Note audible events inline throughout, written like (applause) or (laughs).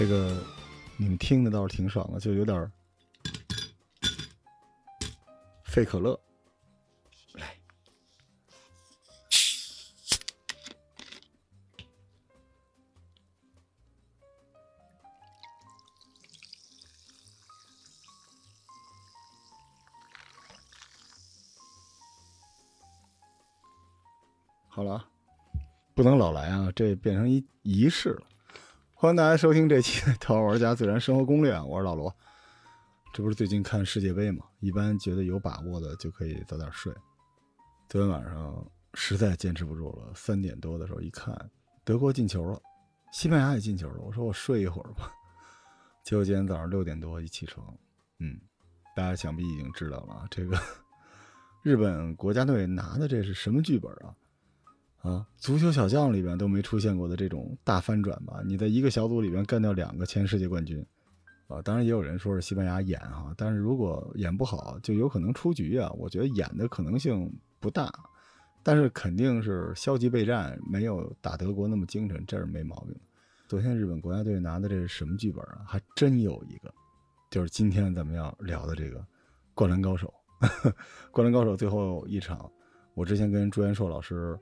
这个你们听的倒是挺爽的，就有点儿费可乐。来，好了，不能老来啊，这变成一仪式了。欢迎大家收听这期《(laughs) 桃花玩家自然生活攻略》，我是老罗。这不是最近看世界杯嘛？一般觉得有把握的就可以早点睡。昨天晚上实在坚持不住了，三点多的时候一看，德国进球了，西班牙也进球了。我说我睡一会儿吧。结果今天早上六点多一起床，嗯，大家想必已经知道了，这个 (laughs) 日本国家队拿的这是什么剧本啊？啊，足球小将里边都没出现过的这种大翻转吧？你在一个小组里边干掉两个前世界冠军，啊，当然也有人说是西班牙演哈，但是如果演不好，就有可能出局啊。我觉得演的可能性不大，但是肯定是消极备战，没有打德国那么精神，这是没毛病。昨天日本国家队拿的这是什么剧本啊？还真有一个，就是今天咱们要聊的这个《灌篮高手》。(laughs)《灌篮高手》最后一场，我之前跟朱元硕老师。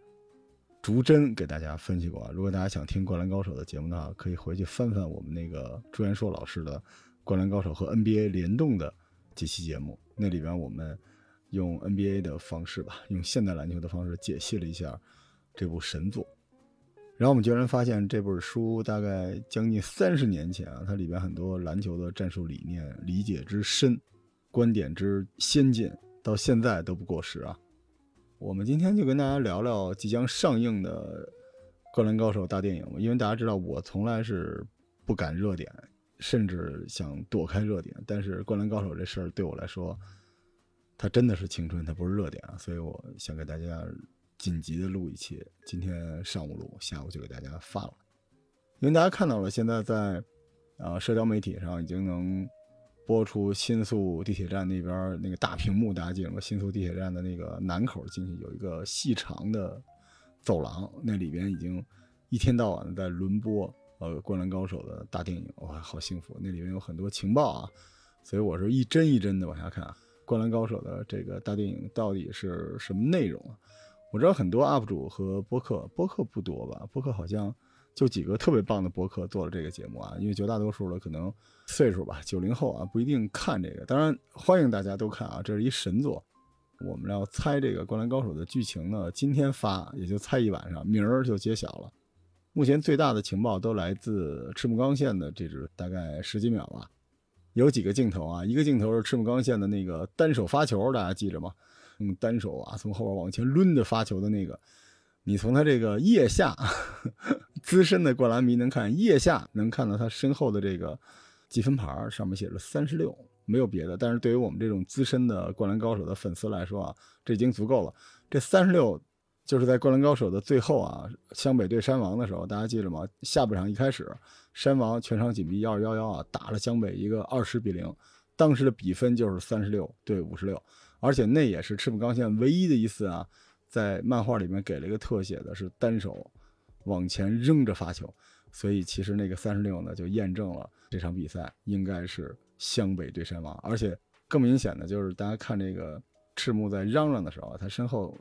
逐帧给大家分析过啊，如果大家想听《灌篮高手》的节目的话，可以回去翻翻我们那个朱元硕老师的《灌篮高手》和 NBA 联动的几期节目。那里边我们用 NBA 的方式吧，用现代篮球的方式解析了一下这部神作。然后我们居然发现这本书大概将近三十年前啊，它里边很多篮球的战术理念理解之深，观点之先进，到现在都不过时啊。我们今天就跟大家聊聊即将上映的《灌篮高手》大电影，因为大家知道我从来是不赶热点，甚至想躲开热点。但是《灌篮高手》这事儿对我来说，它真的是青春，它不是热点啊，所以我想给大家紧急的录一期，今天上午录，下午就给大家发了。因为大家看到了，现在在啊社交媒体上已经能。播出新宿地铁站那边那个大屏幕，大家记得吗？新宿地铁站的那个南口进去有一个细长的走廊，那里边已经一天到晚的在轮播呃《灌篮高手》的大电影，哇，好幸福！那里面有很多情报啊，所以我是一帧一帧的往下看《灌篮高手》的这个大电影到底是什么内容啊？我知道很多 UP 主和播客，播客不多吧？播客好像。就几个特别棒的博客做了这个节目啊，因为绝大多数的可能岁数吧，九零后啊不一定看这个，当然欢迎大家都看啊，这是一神作。我们要猜这个《灌篮高手》的剧情呢，今天发也就猜一晚上，明儿就揭晓了。目前最大的情报都来自赤木刚宪的这支，大概十几秒吧。有几个镜头啊，一个镜头是赤木刚宪的那个单手发球，大家记着吗？用单手啊从后边往前抡的发球的那个。你从他这个腋下，资深的灌篮迷能看腋下，能看到他身后的这个积分牌上面写着三十六，没有别的。但是对于我们这种资深的灌篮高手的粉丝来说啊，这已经足够了。这三十六就是在灌篮高手的最后啊，湘北对山王的时候，大家记着吗？下半场一开始，山王全场紧逼幺二幺幺啊，打了湘北一个二十比零，当时的比分就是三十六对五十六，而且那也是赤木刚宪唯一的一次啊。在漫画里面给了一个特写的是单手往前扔着发球，所以其实那个三十六呢就验证了这场比赛应该是湘北对山王，而且更明显的就是大家看这个赤木在嚷嚷的时候，他身后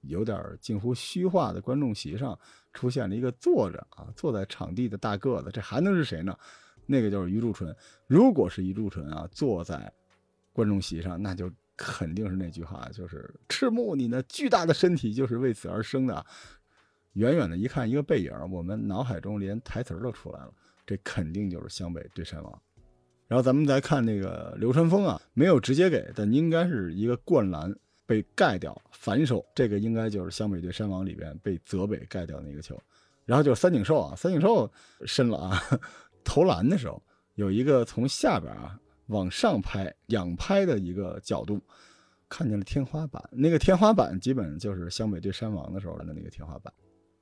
有点近乎虚化的观众席上出现了一个坐着啊坐在场地的大个子，这还能是谁呢？那个就是余柱纯。如果是余柱纯啊坐在观众席上，那就。肯定是那句话，就是赤木，你那巨大的身体就是为此而生的。远远的一看，一个背影，我们脑海中连台词都出来了，这肯定就是湘北对山王。然后咱们再看那个流川枫啊，没有直接给，但应该是一个灌篮被盖掉，反手，这个应该就是湘北对山王里边被泽北盖掉那个球。然后就是三井寿啊，三井寿深了啊，(laughs) 投篮的时候有一个从下边啊。往上拍仰拍的一个角度，看见了天花板。那个天花板基本就是湘北对山王的时候的那个天花板。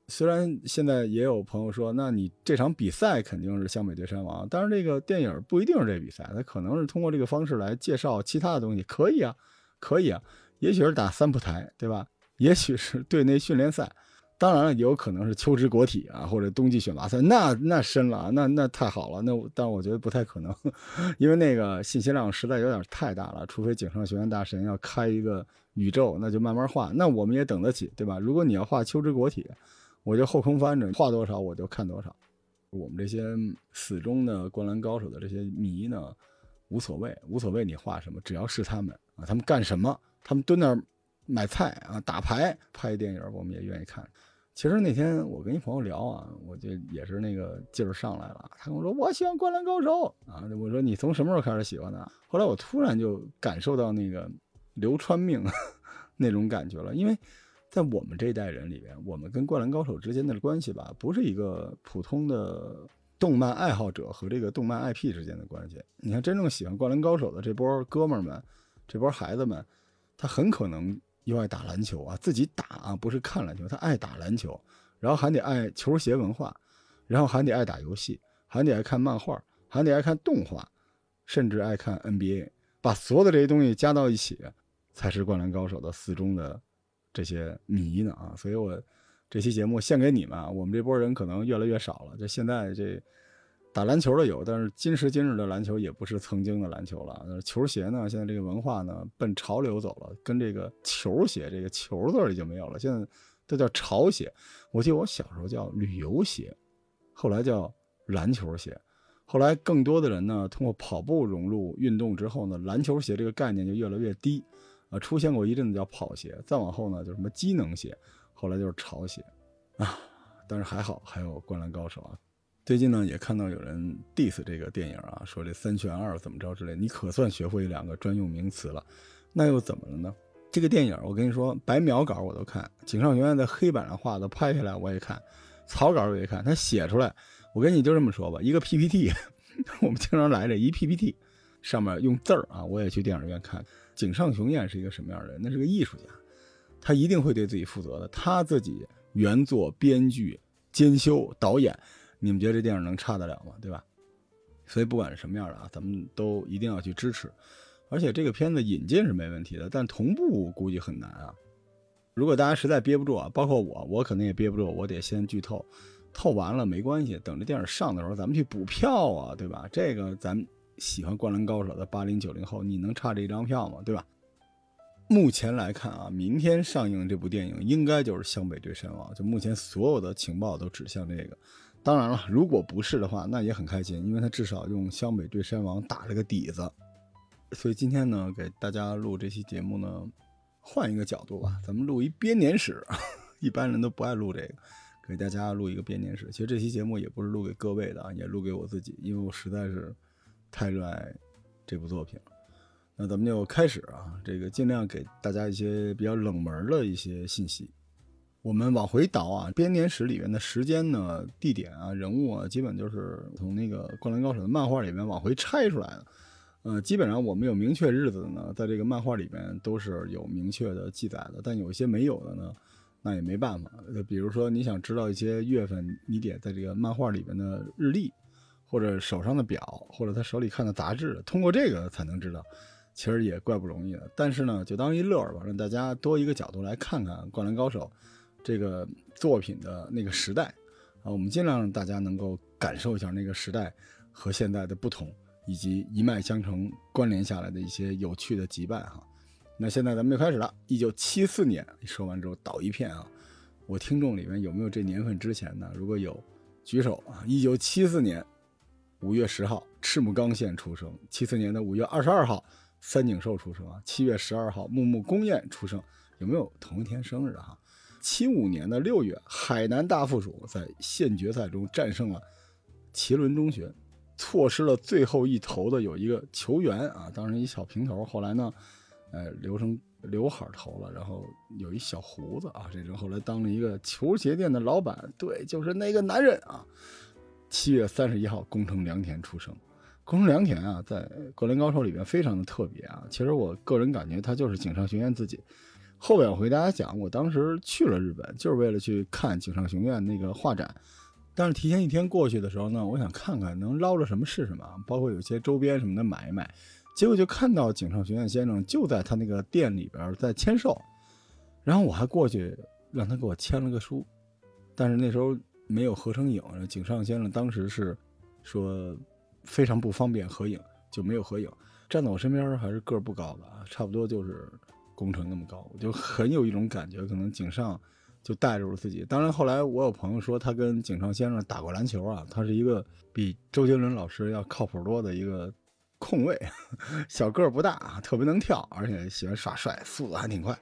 虽然现在也有朋友说，那你这场比赛肯定是湘北对山王，但是这个电影不一定是这比赛，它可能是通过这个方式来介绍其他的东西。可以啊，可以啊，也许是打三浦台，对吧？也许是队内训练赛。当然了，也有可能是秋之国体啊，或者冬季选拔赛，那那深了，那那太好了。那但我觉得不太可能，(laughs) 因为那个信息量实在有点太大了。除非井上学院大神要开一个宇宙，那就慢慢画，那我们也等得起，对吧？如果你要画秋之国体，我就后空翻着画多少我就看多少。我们这些死忠的灌篮高手的这些迷呢，无所谓，无所谓你画什么，只要是他们啊，他们干什么，他们蹲那儿买菜啊，打牌，拍电影，我们也愿意看。其实那天我跟一朋友聊啊，我就也是那个劲儿上来了。他跟我说我喜欢《灌篮高手》啊，我说你从什么时候开始喜欢的？后来我突然就感受到那个流川命 (laughs) 那种感觉了，因为在我们这一代人里边，我们跟《灌篮高手》之间的关系吧，不是一个普通的动漫爱好者和这个动漫 IP 之间的关系。你看，真正喜欢《灌篮高手》的这波哥们儿们，这波孩子们，他很可能。又爱打篮球啊，自己打啊，不是看篮球，他爱打篮球，然后还得爱球鞋文化，然后还得爱打游戏，还得爱看漫画，还得爱看动画，甚至爱看 NBA，把所有的这些东西加到一起，才是灌篮高手的四中的这些迷呢啊！所以我这期节目献给你们啊，我们这波人可能越来越少了，就现在这。打篮球的有，但是今时今日的篮球也不是曾经的篮球了。球鞋呢，现在这个文化呢，奔潮流走了，跟这个球鞋这个球字已经没有了，现在都叫潮鞋。我记得我小时候叫旅游鞋，后来叫篮球鞋，后来更多的人呢，通过跑步融入运动之后呢，篮球鞋这个概念就越来越低啊，出现过一阵子叫跑鞋，再往后呢，就什么机能鞋，后来就是潮鞋啊。但是还好，还有灌篮高手啊。最近呢，也看到有人 diss 这个电影啊，说这三选二怎么着之类，你可算学会两个专用名词了，那又怎么了呢？这个电影我跟你说，白描稿我都看，井上雄彦在黑板上画的拍下来我也看，草稿我也看，他写出来，我跟你就这么说吧，一个 PPT，(laughs) 我们经常来这一 PPT，上面用字儿啊，我也去电影院看。井上雄彦是一个什么样的人？那是个艺术家，他一定会对自己负责的，他自己原作、编剧、监修、导演。你们觉得这电影能差得了吗？对吧？所以不管是什么样的啊，咱们都一定要去支持。而且这个片子引进是没问题的，但同步估计很难啊。如果大家实在憋不住啊，包括我，我可能也憋不住，我得先剧透。透完了没关系，等着电影上的时候咱们去补票啊，对吧？这个咱喜欢《灌篮高手》的八零九零后，你能差这一张票吗？对吧？目前来看啊，明天上映这部电影应该就是湘北对山王，就目前所有的情报都指向这个。当然了，如果不是的话，那也很开心，因为他至少用湘北对山王打了个底子。所以今天呢，给大家录这期节目呢，换一个角度吧，咱们录一编年史。(laughs) 一般人都不爱录这个，给大家录一个编年史。其实这期节目也不是录给各位的啊，也录给我自己，因为我实在是太热爱这部作品了。那咱们就开始啊，这个尽量给大家一些比较冷门的一些信息。我们往回倒啊，编年史里面的时间呢、地点啊、人物啊，基本就是从那个《灌篮高手》的漫画里面往回拆出来的。呃，基本上我们有明确日子的呢，在这个漫画里面都是有明确的记载的。但有一些没有的呢，那也没办法。就比如说你想知道一些月份，你得在这个漫画里面的日历，或者手上的表，或者他手里看的杂志，通过这个才能知道。其实也怪不容易的。但是呢，就当一乐儿吧，让大家多一个角度来看看《灌篮高手》。这个作品的那个时代啊，我们尽量让大家能够感受一下那个时代和现在的不同，以及一脉相承关联下来的一些有趣的羁绊哈。那现在咱们就开始了。一九七四年说完之后倒一片啊，我听众里面有没有这年份之前的？如果有，举手啊。一九七四年五月十号，赤木刚宪出生；七四年的五月二十二号，三井寿出生啊；七月十二号，木木公彦出生，有没有同一天生日的哈？七五年的六月，海南大附属在县决赛中战胜了麒麟中学，错失了最后一投的有一个球员啊，当时一小平头，后来呢，呃，留成刘海头了，然后有一小胡子啊，这人后来当了一个球鞋店的老板，对，就是那个男人啊。七月三十一号，宫城良田出生，宫城良田啊，在《格林高手》里边非常的特别啊，其实我个人感觉他就是井上学院自己。后边我会大家讲，我当时去了日本，就是为了去看井上雄彦那个画展。但是提前一天过去的时候呢，我想看看能捞着什么是什么，包括有些周边什么的买一买。结果就看到井上雄彦先生就在他那个店里边在签售，然后我还过去让他给我签了个书，但是那时候没有合成影，井上先生当时是说非常不方便合影，就没有合影。站在我身边还是个儿不高的，差不多就是工程那么高，我就很有一种感觉，可能井上就带入了自己。当然后来我有朋友说他跟井上先生打过篮球啊，他是一个比周杰伦老师要靠谱多的一个。控卫，小个儿不大，特别能跳，而且喜欢耍帅，速度还挺快。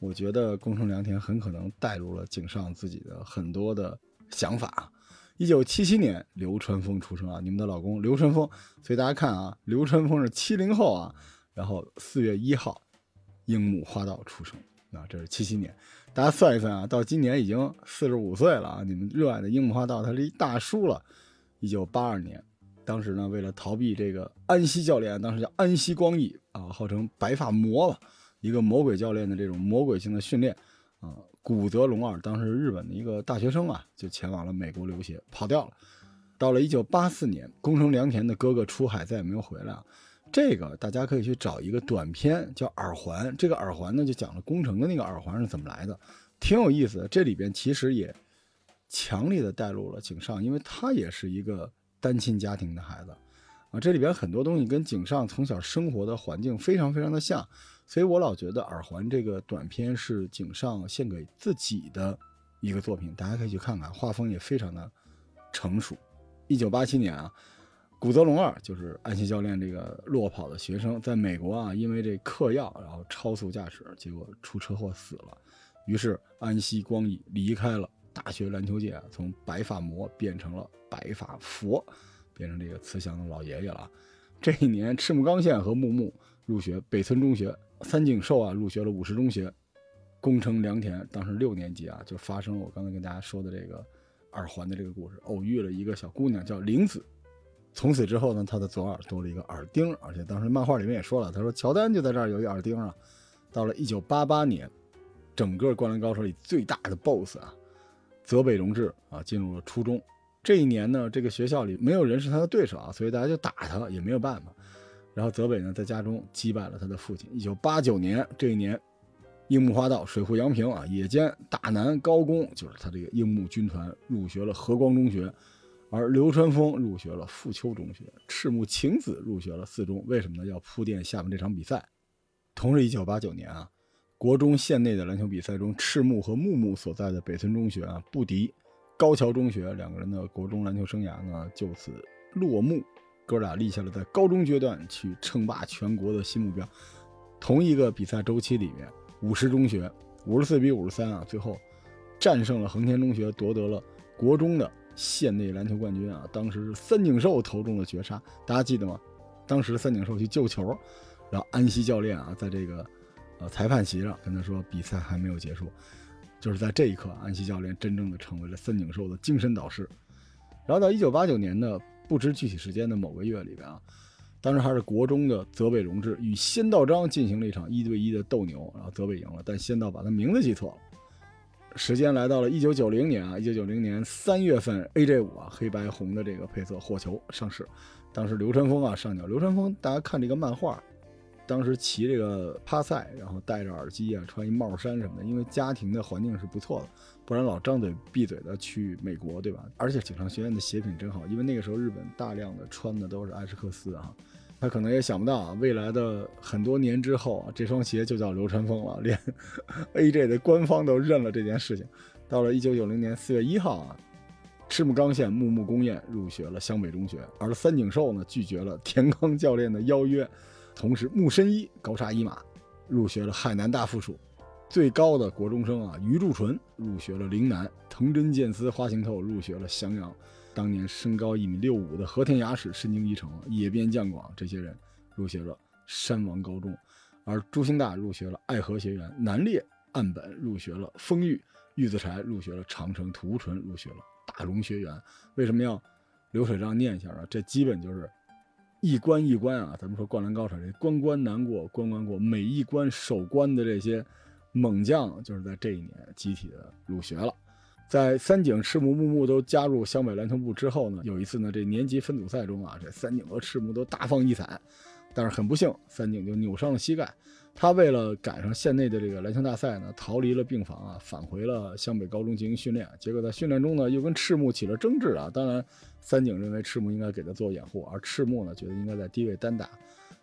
我觉得宫城良田很可能带入了井上自己的很多的想法。一九七七年，流川枫出生啊，你们的老公流川枫。所以大家看啊，流川枫是七零后啊，然后四月一号，樱木花道出生啊，这是七七年。大家算一算啊，到今年已经四十五岁了啊，你们热爱的樱木花道他是一大叔了。一九八二年。当时呢，为了逃避这个安西教练，当时叫安西光义啊，号称白发魔吧，一个魔鬼教练的这种魔鬼性的训练啊，古泽龙二当时日本的一个大学生啊，就前往了美国留学，跑掉了。到了一九八四年，宫城良田的哥哥出海再也没有回来啊。这个大家可以去找一个短片叫《耳环》，这个耳环呢就讲了工程的那个耳环是怎么来的，挺有意思的。这里边其实也强烈的带入了井上，因为他也是一个。单亲家庭的孩子，啊，这里边很多东西跟井上从小生活的环境非常非常的像，所以我老觉得《耳环》这个短片是井上献给自己的一个作品，大家可以去看看，画风也非常的成熟。一九八七年啊，古泽龙二就是安西教练这个落跑的学生，在美国啊，因为这嗑药，然后超速驾驶，结果出车祸死了。于是安西光义离开了。大学篮球界，从白发魔变成了白发佛，变成这个慈祥的老爷爷了。这一年，赤木刚宪和木木入学北村中学，三井寿啊入学了武士中学，宫城良田当时六年级啊，就发生了我刚才跟大家说的这个耳环的这个故事，偶遇了一个小姑娘叫玲子。从此之后呢，他的左耳多了一个耳钉，而且当时漫画里面也说了，他说乔丹就在这儿有一耳钉啊。到了一九八八年，整个灌篮高手里最大的 BOSS 啊。泽北荣治啊，进入了初中。这一年呢，这个学校里没有人是他的对手啊，所以大家就打他，也没有办法。然后泽北呢，在家中击败了他的父亲。一九八九年这一年，樱木花道、水户洋平啊，野间大南高宫，就是他这个樱木军团入学了和光中学，而流川枫入学了富丘中学，赤木晴子入学了四中。为什么呢？要铺垫下面这场比赛。同是一九八九年啊。国中县内的篮球比赛中，赤木和木木所在的北村中学啊不敌高桥中学，两个人的国中篮球生涯呢就此落幕。哥俩立下了在高中阶段去称霸全国的新目标。同一个比赛周期里面，五十中学五十四比五十三啊，最后战胜了横田中学，夺得了国中的县内篮球冠军啊。当时是三井寿投中了绝杀，大家记得吗？当时三井寿去救球，然后安西教练啊在这个。呃，裁判席上跟他说，比赛还没有结束，就是在这一刻，安西教练真正的成为了三井寿的精神导师。然后到一九八九年的不知具体时间的某个月里边啊，当时还是国中的泽北荣治与仙道章进行了一场一对一的斗牛，然后泽北赢了，但仙道把他名字记错了。时间来到了一九九零年啊，一九九零年三月份，AJ 五啊，黑白红的这个配色火球上市，当时流川枫啊上脚，流川枫大家看这个漫画。当时骑这个帕赛，然后戴着耳机啊，穿一帽衫什么的，因为家庭的环境是不错的，不然老张嘴闭嘴的去美国，对吧？而且警察学院的鞋品真好，因为那个时候日本大量的穿的都是艾什克斯啊，他可能也想不到啊，未来的很多年之后啊，这双鞋就叫流川枫了，连 (laughs) AJ 的官方都认了这件事情。到了一九九零年四月一号啊，赤木刚宪、木木公彦入学了湘北中学，而三井寿呢拒绝了田刚教练的邀约。同时，木申一高沙一马入学了海南大附属，最高的国中生啊，于柱纯入学了陵南，藤真健司花行透入学了襄阳，当年身高一米六五的和田雅史、深津一成、野边将广这些人入学了山王高中，而朱兴大入学了爱河学园，南烈岸本入学了丰裕，玉子柴入学了长城，土屋纯入学了大龙学园。为什么要流水账念一下啊？这基本就是。一关一关啊，咱们说《灌篮高手》这关关难过关关过，每一关守关的这些猛将，就是在这一年集体的入学了。在三井、赤木、木木都加入湘北篮球部之后呢，有一次呢，这年级分组赛中啊，这三井和赤木都大放异彩，但是很不幸，三井就扭伤了膝盖。他为了赶上县内的这个篮球大赛呢，逃离了病房啊，返回了湘北高中进行训练。结果在训练中呢，又跟赤木起了争执啊。当然，三井认为赤木应该给他做掩护，而赤木呢，觉得应该在低位单打。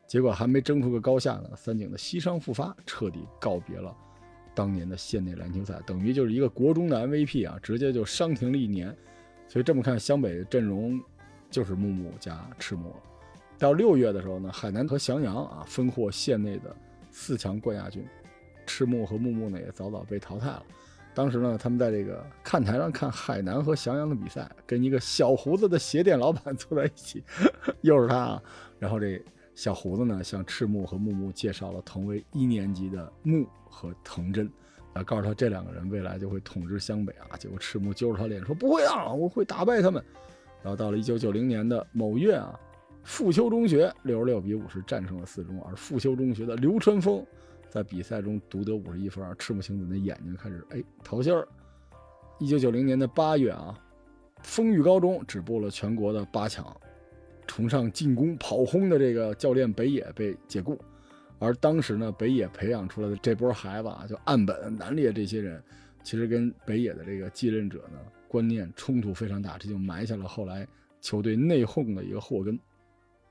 结果还没争出个高下呢，三井的膝伤复发，彻底告别了当年的县内篮球赛，等于就是一个国中的 MVP 啊，直接就伤停了一年。所以这么看，湘北的阵容就是木木加赤木。到六月的时候呢，海南和翔阳啊分获县内的。四强冠亚军，赤木和木木呢也早早被淘汰了。当时呢，他们在这个看台上看海南和翔阳的比赛，跟一个小胡子的鞋店老板坐在一起，(laughs) 又是他啊。然后这小胡子呢，向赤木和木木介绍了同为一年级的木和藤真，啊，告诉他这两个人未来就会统治湘北啊。结果赤木揪着他脸说：“不会啊，我会打败他们。”然后到了一九九零年的某月啊。富丘中学六十六比五十战胜了四中，而富丘中学的流川枫在比赛中独得五十一分，赤木晴子的眼睛开始哎桃心儿。一九九零年的八月啊，丰裕高中止步了全国的八强，崇尚进攻跑轰的这个教练北野被解雇，而当时呢，北野培养出来的这波孩子啊，就岸本、南烈这些人，其实跟北野的这个继任者呢观念冲突非常大，这就埋下了后来球队内讧的一个祸根。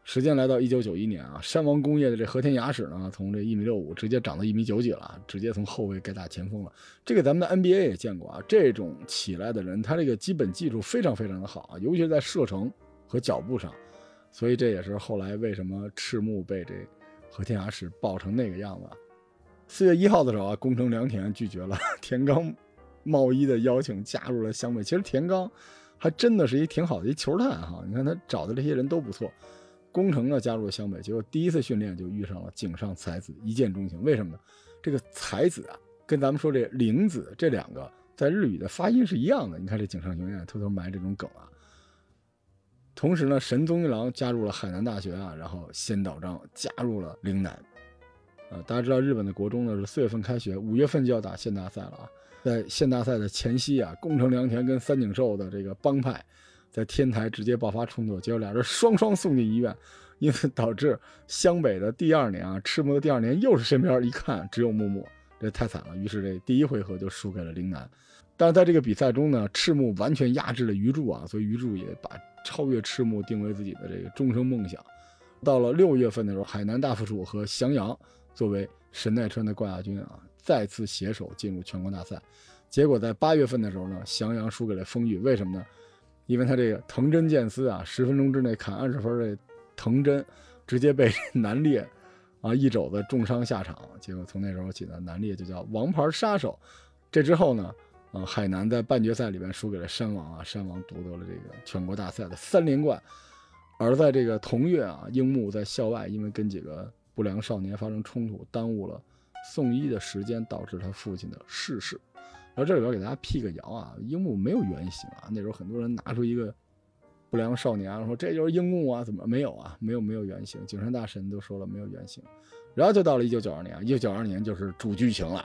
时间来到一九九一年啊，山王工业的这和田雅史呢，从这一米六五直接长到一米九几了，直接从后卫改打前锋了。这个咱们的 NBA 也见过啊，这种起来的人，他这个基本技术非常非常的好啊，尤其是在射程和脚步上。所以这也是后来为什么赤木被这和田雅史爆成那个样子。四月一号的时候啊，宫城良田拒绝了 (laughs) 田刚茂一的邀请，加入了湘北。其实田刚还真的是一挺好的一球探哈，你看他找的这些人都不错。宫城呢加入了湘北，结果第一次训练就遇上了井上才子，一见钟情。为什么呢？这个才子啊，跟咱们说这玲子这两个在日语的发音是一样的。你看这井上雄彦偷偷埋这种梗啊。同时呢，神宗一郎加入了海南大学啊，然后仙岛章加入了陵南。呃，大家知道日本的国中呢是四月份开学，五月份就要打县大赛了啊。在县大赛的前夕啊，宫城良田跟三井寿的这个帮派。在天台直接爆发冲突，结果俩人双双送进医院，因此导致湘北的第二年啊，赤木的第二年又是身边一看只有木木，这太惨了。于是这第一回合就输给了陵南。但是在这个比赛中呢，赤木完全压制了鱼柱啊，所以鱼柱也把超越赤木定为自己的这个终生梦想。到了六月份的时候，海南大附属和翔阳作为神奈川的冠亚军啊，再次携手进入全国大赛。结果在八月份的时候呢，翔阳输给了丰裕，为什么呢？因为他这个藤真剑司啊，十分钟之内砍二十分的藤真，直接被南烈啊一肘子重伤下场。结果从那时候起呢，南烈就叫王牌杀手。这之后呢，啊海南在半决赛里面输给了山王啊，山王夺得了这个全国大赛的三连冠。而在这个同月啊，樱木在校外因为跟几个不良少年发生冲突，耽误了送医的时间，导致他父亲的逝世。然后这里边给大家辟个谣啊，樱木没有原型啊。那时候很多人拿出一个不良少年，说这就是樱木啊，怎么没有啊？没有没有原型，井上大神都说了没有原型。然后就到了一九九二年啊，一九九二年就是主剧情了，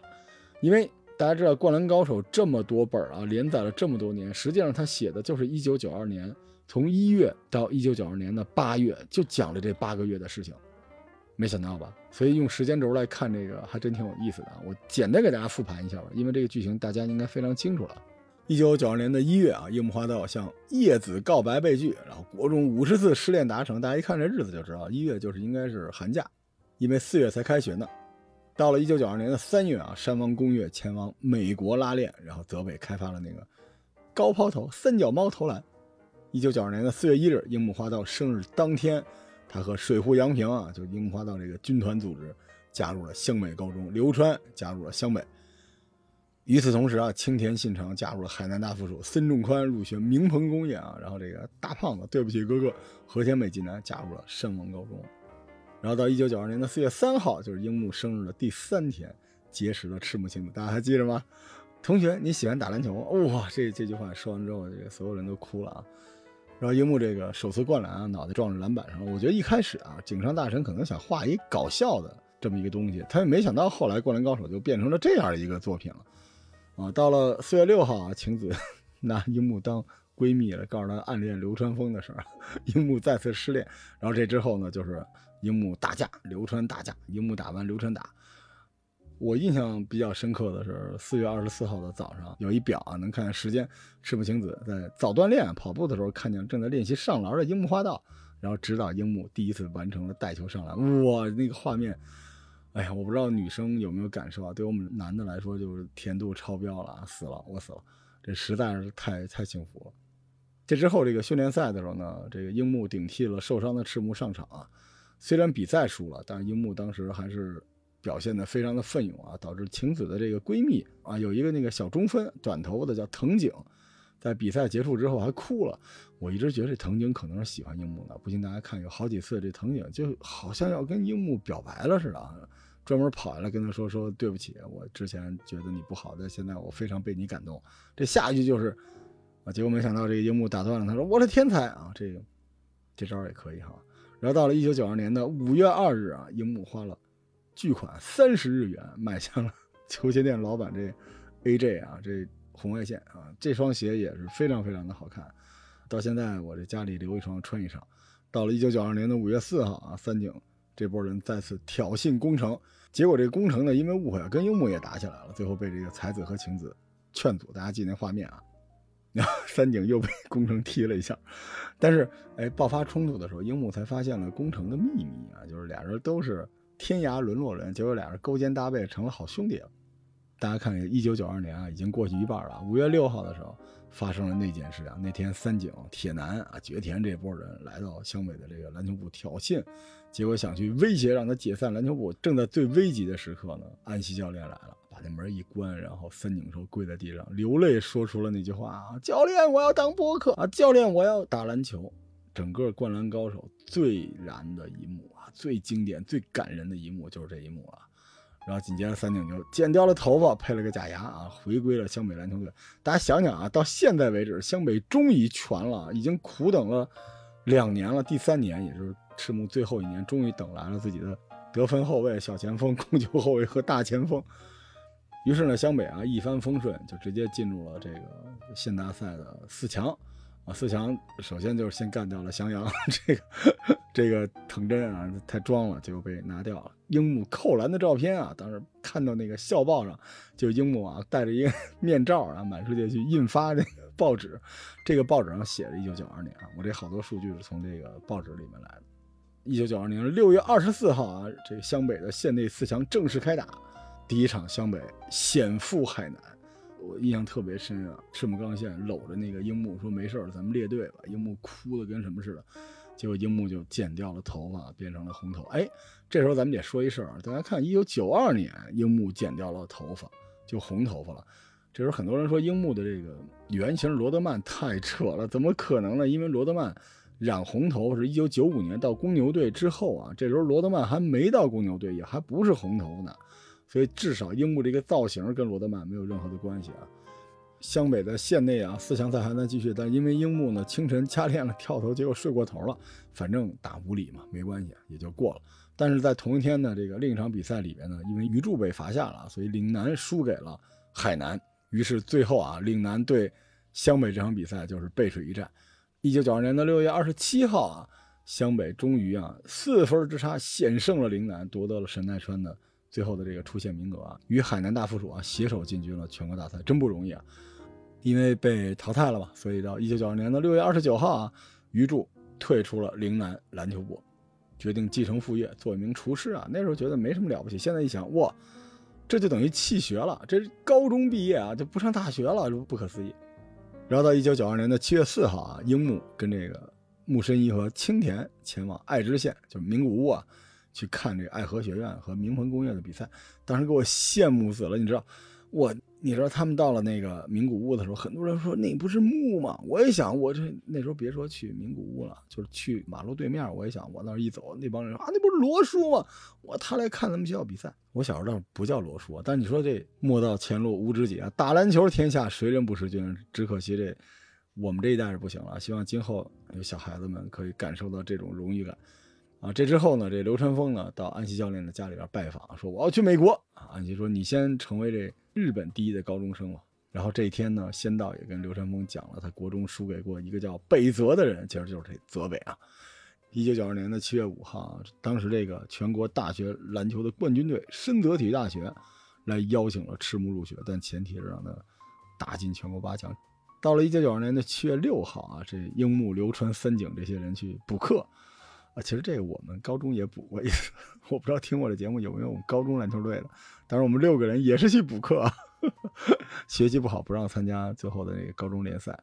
因为大家知道《灌篮高手》这么多本啊，连载了这么多年，实际上他写的就是一九九二年从一月到一九九二年的八月，就讲了这八个月的事情。没想到吧？所以用时间轴来看这个还真挺有意思的。我简单给大家复盘一下吧，因为这个剧情大家应该非常清楚了。一九九二年的一月啊，樱木花道向叶子告白被拒，然后国中五十次失恋达成。大家一看这日子就知道，一月就是应该是寒假，因为四月才开学呢。到了一九九二年的三月啊，山王工业前往美国拉练，然后泽北开发了那个高抛投三角猫投篮。一九九二年的四月一日，樱木花道生日当天。他和水户洋平啊，就樱木花道这个军团组织加入了湘北高中，流川加入了湘北。与此同时啊，青田信长加入了海南大附属，孙仲宽入学明鹏工业啊，然后这个大胖子对不起哥哥和田美纪男加入了山王高中。然后到一九九二年的四月三号，就是樱木生日的第三天，结识了赤木晴子，大家还记着吗？同学，你喜欢打篮球吗？哇，这这句话说完之后，这个所有人都哭了啊。然后樱木这个首次灌篮啊，脑袋撞着篮板上了。我觉得一开始啊，井上大神可能想画一搞笑的这么一个东西，他也没想到后来《灌篮高手》就变成了这样的一个作品了。啊，到了四月六号啊，晴子 (laughs) 拿樱木当闺蜜了，告诉他暗恋流川枫的事儿，樱木再次失恋。然后这之后呢，就是樱木打架，流川打架，樱木打完流川打。我印象比较深刻的是四月二十四号的早上，有一表啊，能看见时间。赤木晴子在早锻炼跑步的时候，看见正在练习上篮的樱木花道，然后指导樱木第一次完成了带球上篮。哇，那个画面，哎呀，我不知道女生有没有感受啊？对我们男的来说，就是甜度超标了，死了，我死了，这实在是太太幸福了。这之后，这个训练赛的时候呢，这个樱木顶替了受伤的赤木上场啊。虽然比赛输了，但是樱木当时还是。表现的非常的奋勇啊，导致晴子的这个闺蜜啊，有一个那个小中分短头发的叫藤井，在比赛结束之后还哭了。我一直觉得这藤井可能是喜欢樱木的，不信大家看，有好几次这藤井就好像要跟樱木表白了似的，专门跑下来跟他说说对不起，我之前觉得你不好，但现在我非常被你感动。这下一句就是啊，结果没想到这个樱木打断了，他说我的天才啊，这这招也可以哈。然后到了一九九二年的五月二日啊，樱木花了。巨款三十日元买下了 (laughs) 球鞋店老板这 AJ 啊，这红外线啊，这双鞋也是非常非常的好看。到现在我这家里留一双穿一双。到了一九九二年的五月四号啊，三井这波人再次挑衅宫城，结果这宫城呢因为误会啊，跟樱木也打起来了，最后被这个才子和晴子劝阻。大家记那画面啊，然后 (laughs) 三井又被 (laughs) 宫城踢了一下。但是哎，爆发冲突的时候，樱木才发现了宫城的秘密啊，就是俩人都是。天涯沦落人，结果俩人勾肩搭背成了好兄弟了。大家看，一九九二年啊，已经过去一半了。五月六号的时候，发生了那件事啊。那天三井、铁男啊、绝田这波人来到湘北的这个篮球部挑衅，结果想去威胁让他解散篮球部。正在最危急的时刻呢，安西教练来了，把那门一关，然后三井说跪在地上流泪，说出了那句话啊：“教练，我要当播客啊！教练，我要打篮球。”整个《灌篮高手》最燃的一幕啊，最经典、最感人的一幕就是这一幕了。然后紧接着三井就剪掉了头发，配了个假牙啊，回归了湘北篮球队。大家想想啊，到现在为止，湘北终于全了，已经苦等了两年了，第三年也就是赤木最后一年，终于等来了自己的得分后卫、小前锋、控球后卫和大前锋。于是呢，湘北啊一帆风顺，就直接进入了这个县大赛的四强。啊，四强首先就是先干掉了翔阳，(laughs) 这个这个藤真啊太装了，就被拿掉了。樱木扣篮的照片啊，当时看到那个校报上，就樱木啊戴着一个 (laughs) 面罩啊，满世界去印发那个报纸，这个报纸上写着一九九二年啊，我这好多数据是从这个报纸里面来的。一九九二年六月二十四号啊，这个湘北的县内四强正式开打，第一场湘北险赴海南。我印象特别深啊！赤木刚宪搂着那个樱木说：“没事儿咱们列队吧。”樱木哭的跟什么似的，结果樱木就剪掉了头发，变成了红头。哎，这时候咱们得说一事儿，大家看，一九九二年樱木剪掉了头发，就红头发了。这时候很多人说樱木的这个原型罗德曼太 (laughs) 扯了，怎么可能呢？因为罗德曼染红头是一九九五年到公牛队之后啊，这时候罗德曼还没到公牛队，也还不是红头呢。所以至少樱木这个造型跟罗德曼没有任何的关系啊。湘北的县内啊，四强赛还在继续，但因为樱木呢清晨加练了跳投，结果睡过头了，反正打五里嘛，没关系，也就过了。但是在同一天的这个另一场比赛里边呢，因为鱼柱被罚下了，所以岭南输给了海南。于是最后啊，岭南对湘北这场比赛就是背水一战。一九九二年的六月二十七号啊，湘北终于啊四分之差险胜了岭南，夺得了神奈川的。最后的这个出线名额啊，与海南大附属啊携手进军了全国大赛，真不容易啊！因为被淘汰了嘛，所以到一九九二年的六月二十九号啊，余柱退出了陵南篮球部，决定继承父业，做一名厨师啊。那时候觉得没什么了不起，现在一想，哇，这就等于弃学了，这高中毕业啊就不上大学了，不可思议。然后到一九九二年的七月四号啊，樱木跟这个木申一和青田前往爱知县，就是名古屋啊。去看这爱河学院和明鹏工业的比赛，当时给我羡慕死了。你知道，我你知道他们到了那个名古屋的时候，很多人说那不是墓吗？我也想，我这那时候别说去名古屋了，就是去马路对面，我也想，我那儿一走，那帮人啊，那不是罗叔吗？我他来看咱们学校比赛。我小时候倒不叫罗叔，但你说这莫道前路无知己啊，打篮球天下谁人不识君？只可惜这我们这一代是不行了。希望今后有小孩子们可以感受到这种荣誉感。啊，这之后呢，这流川枫呢到安西教练的家里边拜访，说我要去美国啊。安西说你先成为这日本第一的高中生吧。然后这一天呢，仙道也跟流川枫讲了他国中输给过一个叫北泽的人，其实就是这泽北啊。一九九二年的七月五号，当时这个全国大学篮球的冠军队深泽体育大学来邀请了赤木入学，但前提是让他打进全国八强。到了一九九二年的七月六号啊，这樱木、流川、三井这些人去补课啊。其实这个我们高中也补过一次，(laughs) 我不知道听我的节目有没有我们高中篮球队的。当时我们六个人也是去补课，(laughs) 学习不好不让参加最后的那个高中联赛。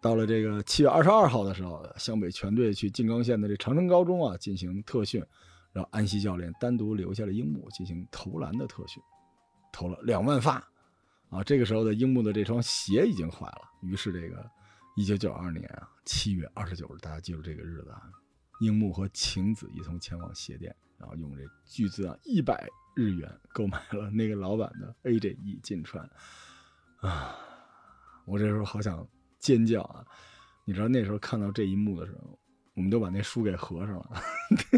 到了这个七月二十二号的时候，湘北全队去静冈县的这长城高中啊进行特训，然后安西教练单独留下了樱木进行投篮的特训，投了两万发，啊，这个时候的樱木的这双鞋已经坏了。于是这个一九九二年啊七月二十九日，大家记住这个日子啊，樱木和晴子一同前往鞋店，然后用这巨资啊一百日元购买了那个老板的 AJ 进穿，啊，我这时候好想。尖叫啊！你知道那时候看到这一幕的时候，我们都把那书给合上了。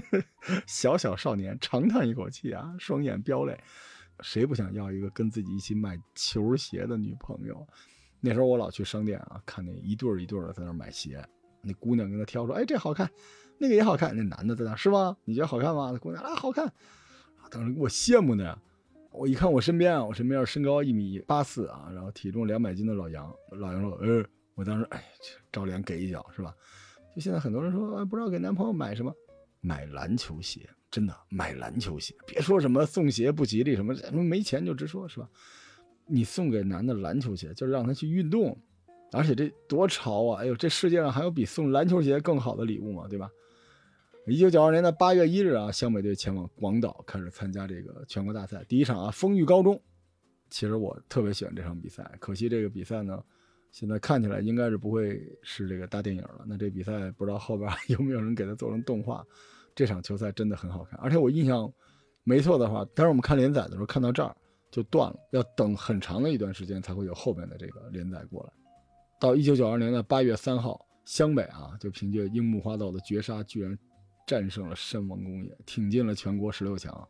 (laughs) 小小少年长叹一口气啊，双眼飙泪。谁不想要一个跟自己一起买球鞋的女朋友？那时候我老去商店啊，看那一对儿一对儿的在那买鞋。那姑娘跟他挑说：“哎，这好看，那个也好看。”那男的在那是吗？你觉得好看吗？姑娘啊，好看。当时我羡慕的。我一看我身边啊，我身边身高一米八四啊，然后体重两百斤的老杨。老杨说：“呃。”我当时哎，照脸给一脚是吧？就现在很多人说不知道给男朋友买什么，买篮球鞋，真的买篮球鞋，别说什么送鞋不吉利什么，没钱就直说，是吧？你送给男的篮球鞋，就是让他去运动，而且这多潮啊！哎呦，这世界上还有比送篮球鞋更好的礼物吗？对吧？一九九二年的八月一日啊，湘北队前往广岛开始参加这个全国大赛，第一场啊，丰裕高中。其实我特别喜欢这场比赛，可惜这个比赛呢。现在看起来应该是不会是这个大电影了。那这比赛不知道后边 (laughs) 有没有人给它做成动画？这场球赛真的很好看，而且我印象没错的话，当时我们看连载的时候看到这儿就断了，要等很长的一段时间才会有后边的这个连载过来。到一九九二年的八月三号，湘北啊就凭借樱木花道的绝杀，居然战胜了山王工业，挺进了全国十六强。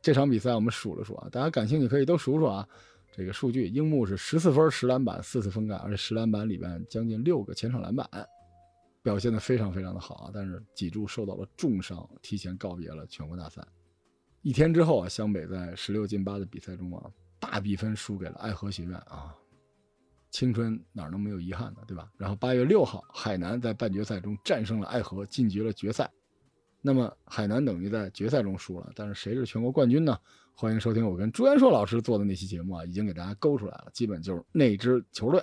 这场比赛我们数了数啊，大家感兴趣可以都数数啊。这个数据，樱木是十四分、十篮板、四次封盖，而且十篮板里边将近六个前场篮板，表现的非常非常的好啊。但是脊柱受到了重伤，提前告别了全国大赛。一天之后啊，湘北在十六进八的比赛中啊，大比分输给了爱河学院啊。青春哪能没有遗憾呢，对吧？然后八月六号，海南在半决赛中战胜了爱河，晋级了决赛。那么海南等于在决赛中输了，但是谁是全国冠军呢？欢迎收听我跟朱元硕老师做的那期节目啊，已经给大家勾出来了，基本就是那支球队。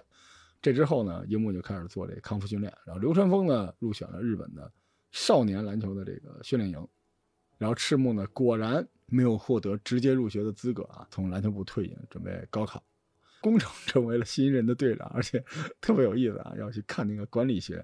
这之后呢，樱木就开始做这康复训练，然后流川枫呢入选了日本的少年篮球的这个训练营，然后赤木呢果然没有获得直接入学的资格啊，从篮球部退隐，准备高考，功成 (laughs) 成为了新人的队长，而且特别有意思啊，要去看那个管理学。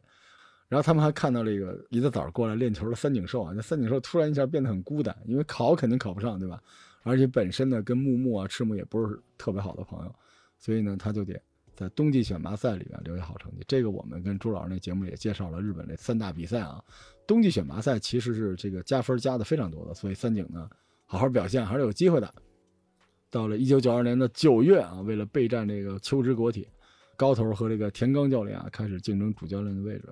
然后他们还看到了一个一大早过来练球的三井寿啊，那三井寿突然一下变得很孤单，因为考肯定考不上，对吧？而且本身呢，跟木木啊、赤木也不是特别好的朋友，所以呢，他就得在冬季选拔赛里面留下好成绩。这个我们跟朱老师那节目也介绍了日本这三大比赛啊，冬季选拔赛其实是这个加分加的非常多的，所以三井呢，好好表现还是有机会的。到了一九九二年的九月啊，为了备战这个秋之国体，高头和这个田刚教练啊开始竞争主教练的位置。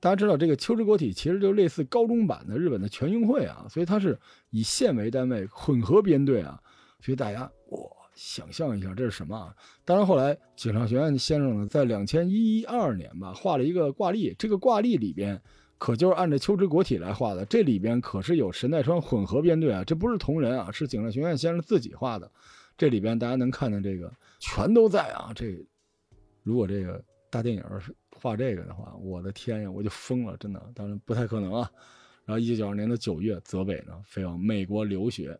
大家知道这个秋之国体其实就类似高中版的日本的全运会啊，所以它是以县为单位混合编队啊，所以大家哇，想象一下这是什么啊？当然后来井上学院先生呢，在两千一二年吧，画了一个挂历，这个挂历里边可就是按照秋之国体来画的，这里边可是有神奈川混合编队啊，这不是同人啊，是井上学院先生自己画的，这里边大家能看见这个全都在啊，这如果这个大电影是。画这个的话，我的天呀，我就疯了，真的，当然不太可能啊。然后，一九九二年的九月，泽北呢飞往美国留学，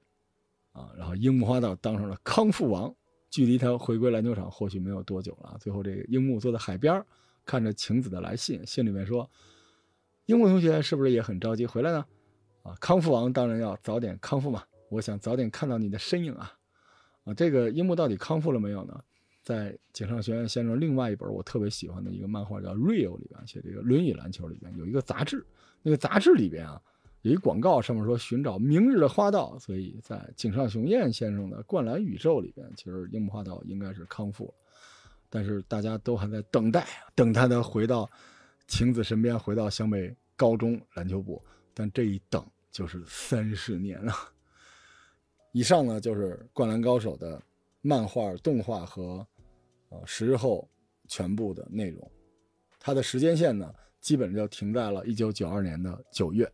啊，然后樱木花道当上了康复王。距离他回归篮球场或许没有多久了。最后，这个樱木坐在海边，看着晴子的来信，信里面说：“樱木同学是不是也很着急回来呢？”啊，康复王当然要早点康复嘛，我想早点看到你的身影啊。啊，这个樱木到底康复了没有呢？在井上学院先生另外一本我特别喜欢的一个漫画叫《Real》里边写这个轮椅篮球里边有一个杂志，那个杂志里边啊有一广告，上面说寻找明日的花道，所以在井上雄彦先生的《灌篮宇宙》里边，其实樱木花道应该是康复了，但是大家都还在等待，等他的回到晴子身边，回到湘北高中篮球部，但这一等就是三十年了。以上呢就是《灌篮高手》的。漫画、动画和啊十日后全部的内容。它的时间线呢，基本就停在了1992年的九月。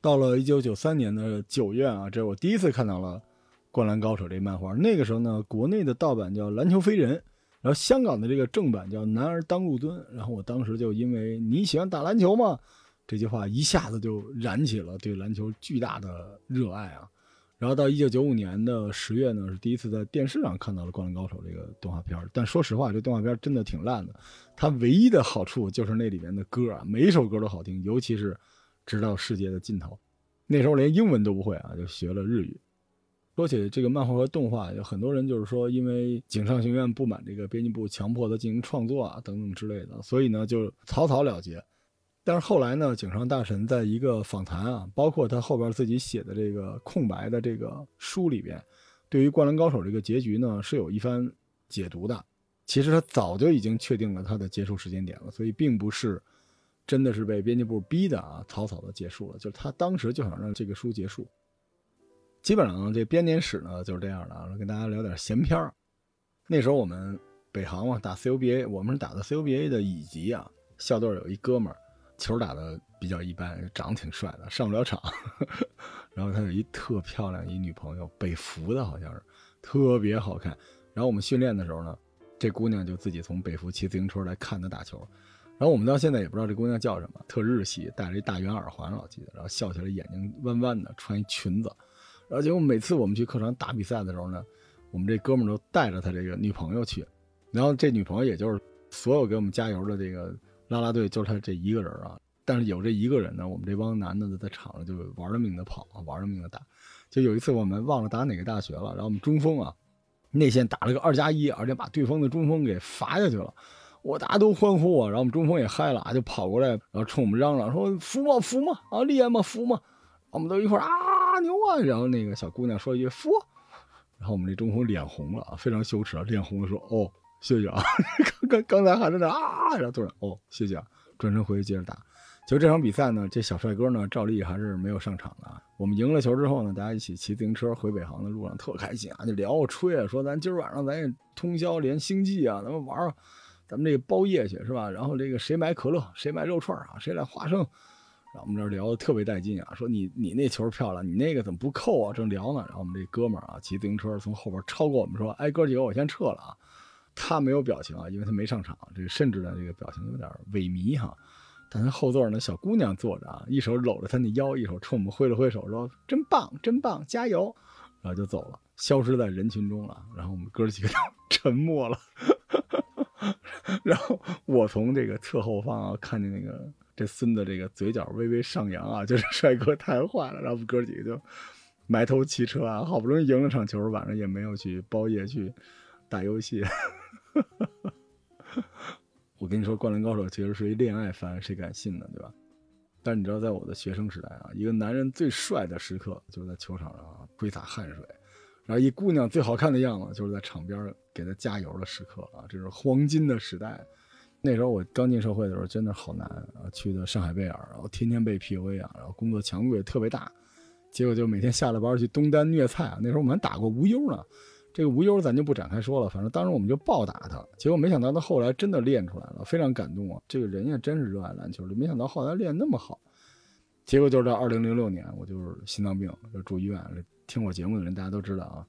到了1993年的九月啊，这是我第一次看到了《灌篮高手》这漫画。那个时候呢，国内的盗版叫《篮球飞人》，然后香港的这个正版叫《男儿当入樽》。然后我当时就因为你喜欢打篮球吗？这句话一下子就燃起了对篮球巨大的热爱啊。然后到一九九五年的十月呢，是第一次在电视上看到了《灌篮高手》这个动画片但说实话，这动画片真的挺烂的。它唯一的好处就是那里面的歌啊，每一首歌都好听，尤其是《直到世界的尽头》。那时候连英文都不会啊，就学了日语。说起这个漫画和动画，有很多人就是说，因为井上雄彦不满这个编辑部强迫他进行创作啊等等之类的，所以呢就草草了结。但是后来呢，井上大神在一个访谈啊，包括他后边自己写的这个空白的这个书里边，对于《灌篮高手》这个结局呢，是有一番解读的。其实他早就已经确定了他的结束时间点了，所以并不是真的是被编辑部逼的啊，草草的结束了。就是他当时就想让这个书结束。基本上这编年史呢就是这样的啊，跟大家聊点闲篇儿。那时候我们北航嘛打 CUBA，我们是打的 CUBA 的乙级啊，校队有一哥们儿。球打的比较一般，长得挺帅的，上不了场。(laughs) 然后他有一特漂亮一女朋友，北服的好像是，特别好看。然后我们训练的时候呢，这姑娘就自己从北服骑自行车来看他打球。然后我们到现在也不知道这姑娘叫什么，特日系，戴着一大圆耳环，老记得。然后笑起来眼睛弯弯的，穿一裙子。然后结果每次我们去客场打比赛的时候呢，我们这哥们都带着他这个女朋友去。然后这女朋友也就是所有给我们加油的这个。拉拉队就是他这一个人啊，但是有这一个人呢，我们这帮男的在场上就玩了命的跑啊，玩了命的打。就有一次我们忘了打哪个大学了，然后我们中锋啊内线打了个二加一，而且把对方的中锋给罚下去了。我大家都欢呼啊，然后我们中锋也嗨了啊，就跑过来，然后冲我们嚷嚷说：“服吗？服吗？啊，厉害吗？服吗？”我们都一块啊牛啊！然后那个小姑娘说一句“服”，然后我们这中锋脸红了啊，非常羞耻啊，脸红的说：“哦。”谢谢啊，(laughs) 刚刚刚才还在那啊，然后突然哦，谢谢啊，转身回去接着打。其实这场比赛呢，这小帅哥呢，照例还是没有上场的。我们赢了球之后呢，大家一起骑自行车回北航的路上特开心啊，就聊吹啊，说咱今儿晚上咱也通宵连星际啊，咱们玩，咱们这个包夜去是吧？然后这个谁买可乐，谁买肉串啊，谁来花生，然后我们这聊的特别带劲啊，说你你那球漂亮，你那个怎么不扣啊？正聊呢，然后我们这哥们儿啊，骑自行车从后边超过我们说，哎哥几个我先撤了啊。他没有表情啊，因为他没上场。这个甚至呢，这个表情有点萎靡哈。但他后座那小姑娘坐着啊，一手搂着他那腰，一手冲我们挥了挥手，说：“真棒，真棒，加油！”然后就走了，消失在人群中了。然后我们哥几个 (laughs) 沉默了。然后我从这个侧后方啊，看见那个这孙子这个嘴角微微上扬啊，就是帅哥太坏了。然后我们哥几个就埋头骑车啊，好不容易赢了场球，晚上也没有去包夜去打游戏。(laughs) 我跟你说，《灌篮高手》其实是一恋爱番，谁敢信呢？对吧？但是你知道，在我的学生时代啊，一个男人最帅的时刻就是在球场上挥洒汗水，然后一姑娘最好看的样子就是在场边给他加油的时刻啊，这是黄金的时代。那时候我刚进社会的时候，真的好难啊，去的上海贝尔，然后天天被 PUA 啊，然后工作强度也特别大，结果就每天下了班去东单虐菜啊。那时候我们还打过无忧呢。这个无忧咱就不展开说了，反正当时我们就暴打他，结果没想到他后来真的练出来了，非常感动啊！这个人也真是热爱篮球的，没想到后来练那么好。结果就是到二零零六年，我就是心脏病就住医院，听我节目的人大家都知道啊，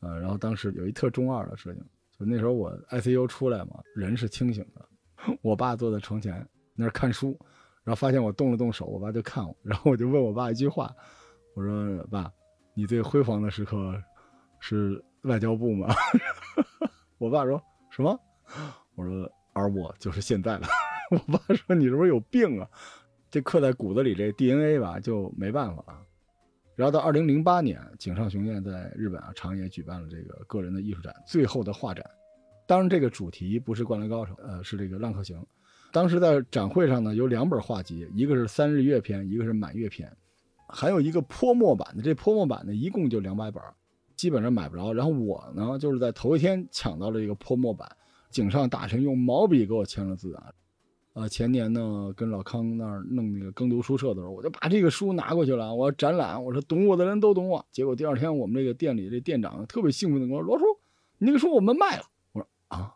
呃，然后当时有一特中二的事情，就那时候我 ICU 出来嘛，人是清醒的，我爸坐在床前那儿看书，然后发现我动了动手，我爸就看我，然后我就问我爸一句话，我说爸，你最辉煌的时刻是？外交部嘛，(laughs) 我爸说什么？我说，而我就是现在了。(laughs) 我爸说你是不是有病啊？这刻在骨子里这 DNA 吧，就没办法了。然后到二零零八年，井上雄彦在日本啊长野举办了这个个人的艺术展《最后的画展》，当然这个主题不是《灌篮高手》，呃，是这个《浪客行》。当时在展会上呢，有两本画集，一个是三日月篇，一个是满月篇，还有一个泼墨版的。这泼墨版呢，一共就两百本。基本上买不着，然后我呢，就是在头一天抢到了一个泼墨版，井上大神用毛笔给我签了字啊。呃，前年呢，跟老康那儿弄那个耕读书社的时候，我就把这个书拿过去了，我要展览，我说懂我的人都懂我。结果第二天我们这个店里这店长特别兴奋的跟我说：“罗叔，你那个书我们卖了，我说啊，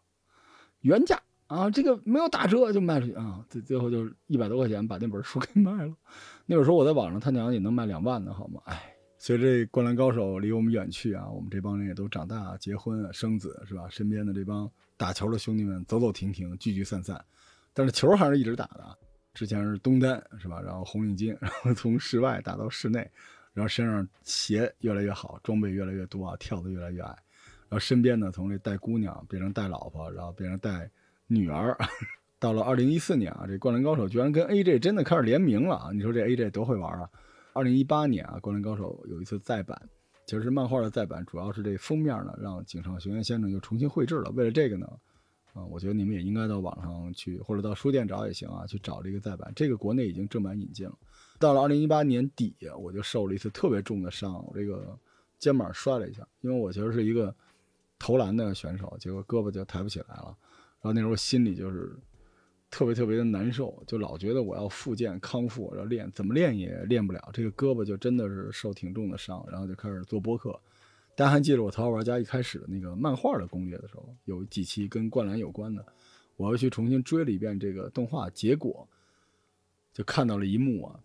原价啊，这个没有打折就卖出去啊，最最后就是一百多块钱把那本书给卖了。那会儿说我在网上他娘也能卖两万呢，好吗？哎，随着《灌篮高手》离我们远去啊，我们这帮人也都长大、结婚、生子，是吧？身边的这帮打球的兄弟们走走停停、聚聚散散，但是球还是一直打的。之前是东单，是吧？然后红领巾，然后从室外打到室内，然后身上鞋越来越好，装备越来越多啊，跳得越来越矮。然后身边呢，从这带姑娘变成带老婆，然后变成带女儿。(laughs) 到了二零一四年啊，这《灌篮高手》居然跟 AJ 真的开始联名了啊！你说这 AJ 多会玩啊！二零一八年啊，《灌篮高手》有一次再版，其实是漫画的再版，主要是这封面呢，让井上雄彦先生又重新绘制了。为了这个呢。啊，我觉得你们也应该到网上去，或者到书店找也行啊，去找这个再版。这个国内已经正版引进了。到了二零一八年底，我就受了一次特别重的伤，我这个肩膀摔了一下。因为我其实是一个投篮的选手，结果胳膊就抬不起来了。然后那时候心里就是特别特别的难受，就老觉得我要复健康复，要练，怎么练也练不了。这个胳膊就真的是受挺重的伤，然后就开始做播客。大家还记得我《头号玩家》一开始的那个漫画的攻略的时候，有几期跟灌篮有关的，我又去重新追了一遍这个动画，结果就看到了一幕啊，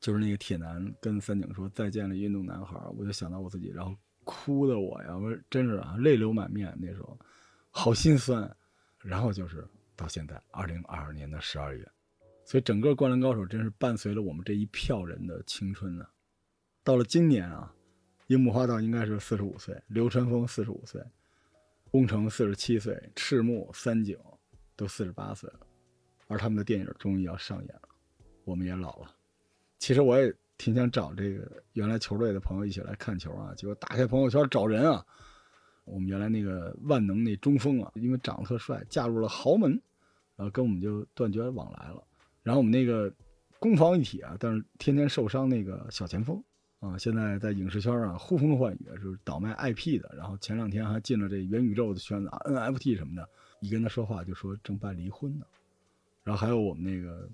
就是那个铁男跟三井说再见了，运动男孩，我就想到我自己，然后哭的我呀，我真是啊，泪流满面，那时候好心酸。然后就是到现在二零二二年的十二月，所以整个《灌篮高手》真是伴随了我们这一票人的青春呢。到了今年啊。樱木花道应该是四十五岁，流川枫四十五岁，宫城四十七岁，赤木、三井都四十八岁了，而他们的电影终于要上演了，我们也老了。其实我也挺想找这个原来球队的朋友一起来看球啊，结果打开朋友圈找人啊，我们原来那个万能那中锋啊，因为长得特帅，嫁入了豪门，呃跟我们就断绝往来了。然后我们那个攻防一体啊，但是天天受伤那个小前锋。啊，现在在影视圈上呼风唤雨，就是倒卖 IP 的。然后前两天还进了这元宇宙的圈子，NFT 什么的。一跟他说话就说正办离婚呢。然后还有我们那个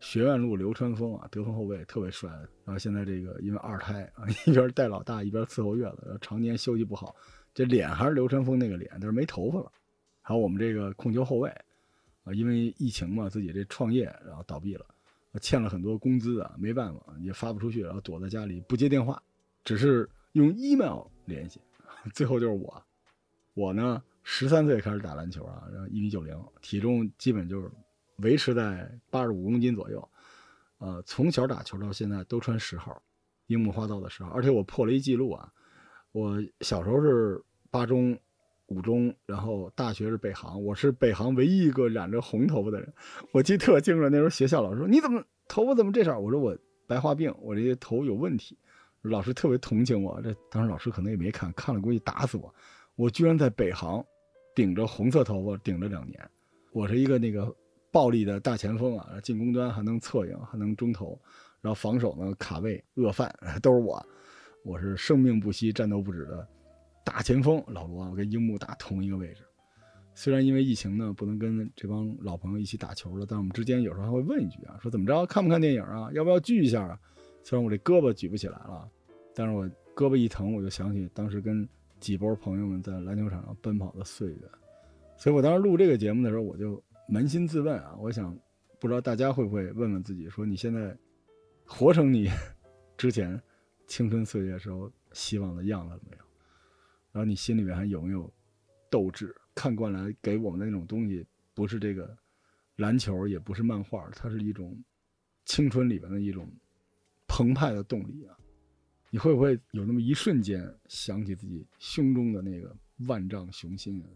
学院路流川枫啊，得分后卫特别帅。然后现在这个因为二胎啊，(laughs) 一边带老大一边伺候月子，然后常年休息不好，这脸还是流川枫那个脸，但是没头发了。还有我们这个控球后卫因为疫情嘛，自己这创业然后倒闭了。欠了很多工资啊，没办法，也发不出去，然后躲在家里不接电话，只是用 email 联系。(laughs) 最后就是我，我呢十三岁开始打篮球啊，然后一米九零，体重基本就是维持在八十五公斤左右。呃，从小打球到现在都穿十号，樱木花道的十号，而且我破了一记录啊，我小时候是八中。五中，然后大学是北航，我是北航唯一一个染着红头发的人。我记得特清楚，那时候学校老师说：“你怎么头发怎么这色？”我说：“我白化病，我这些头有问题。”老师特别同情我。这当时老师可能也没看，看了估计打死我。我居然在北航顶着红色头发顶了两年。我是一个那个暴力的大前锋啊，进攻端还能策应，还能中投，然后防守呢卡位恶犯 (laughs) 都是我。我是生命不息，战斗不止的。大前锋老罗，我跟樱木打同一个位置。虽然因为疫情呢，不能跟这帮老朋友一起打球了，但我们之间有时候还会问一句啊，说怎么着，看不看电影啊？要不要聚一下啊？虽然我这胳膊举不起来了，但是我胳膊一疼，我就想起当时跟几波朋友们在篮球场上奔跑的岁月。所以我当时录这个节目的时候，我就扪心自问啊，我想，不知道大家会不会问问自己，说你现在活成你 (laughs) 之前青春岁月时候希望的样子了没有？然后你心里面还有没有斗志？看惯了给我们的那种东西，不是这个篮球，也不是漫画，它是一种青春里边的一种澎湃的动力啊！你会不会有那么一瞬间想起自己胸中的那个万丈雄心啊？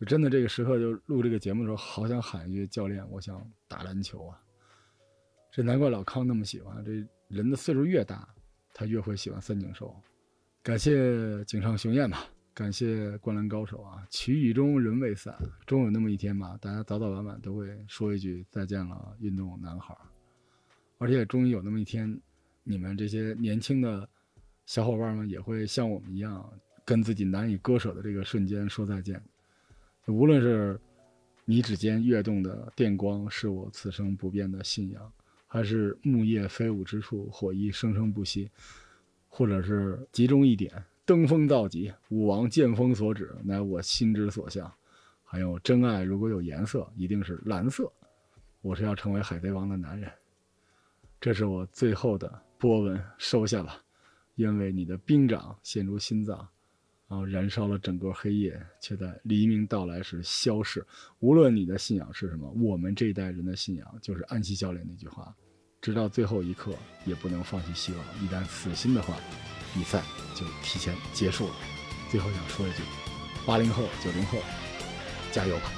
就真的这个时刻，就录这个节目的时候，好想喊一句：“教练，我想打篮球啊！”这难怪老康那么喜欢。这人的岁数越大，他越会喜欢三井寿。感谢井上雄彦吧，感谢灌篮高手啊！曲雨中人未散，终有那么一天吧，大家早早晚晚都会说一句再见了，运动男孩。而且终于有那么一天，你们这些年轻的小伙伴们也会像我们一样，跟自己难以割舍的这个瞬间说再见。无论是你指尖跃动的电光是我此生不变的信仰，还是木叶飞舞之处火焰生生不息。或者是集中一点，登峰造极，武王剑锋所指，乃我心之所向。还有真爱，如果有颜色，一定是蓝色。我是要成为海贼王的男人。这是我最后的波纹，收下了，因为你的兵掌陷入心脏。然后燃烧了整个黑夜，却在黎明到来时消逝。无论你的信仰是什么，我们这一代人的信仰就是安西教练那句话：直到最后一刻也不能放弃希望。一旦死心的话，比赛就提前结束了。最后想说一句：八零后、九零后，加油吧！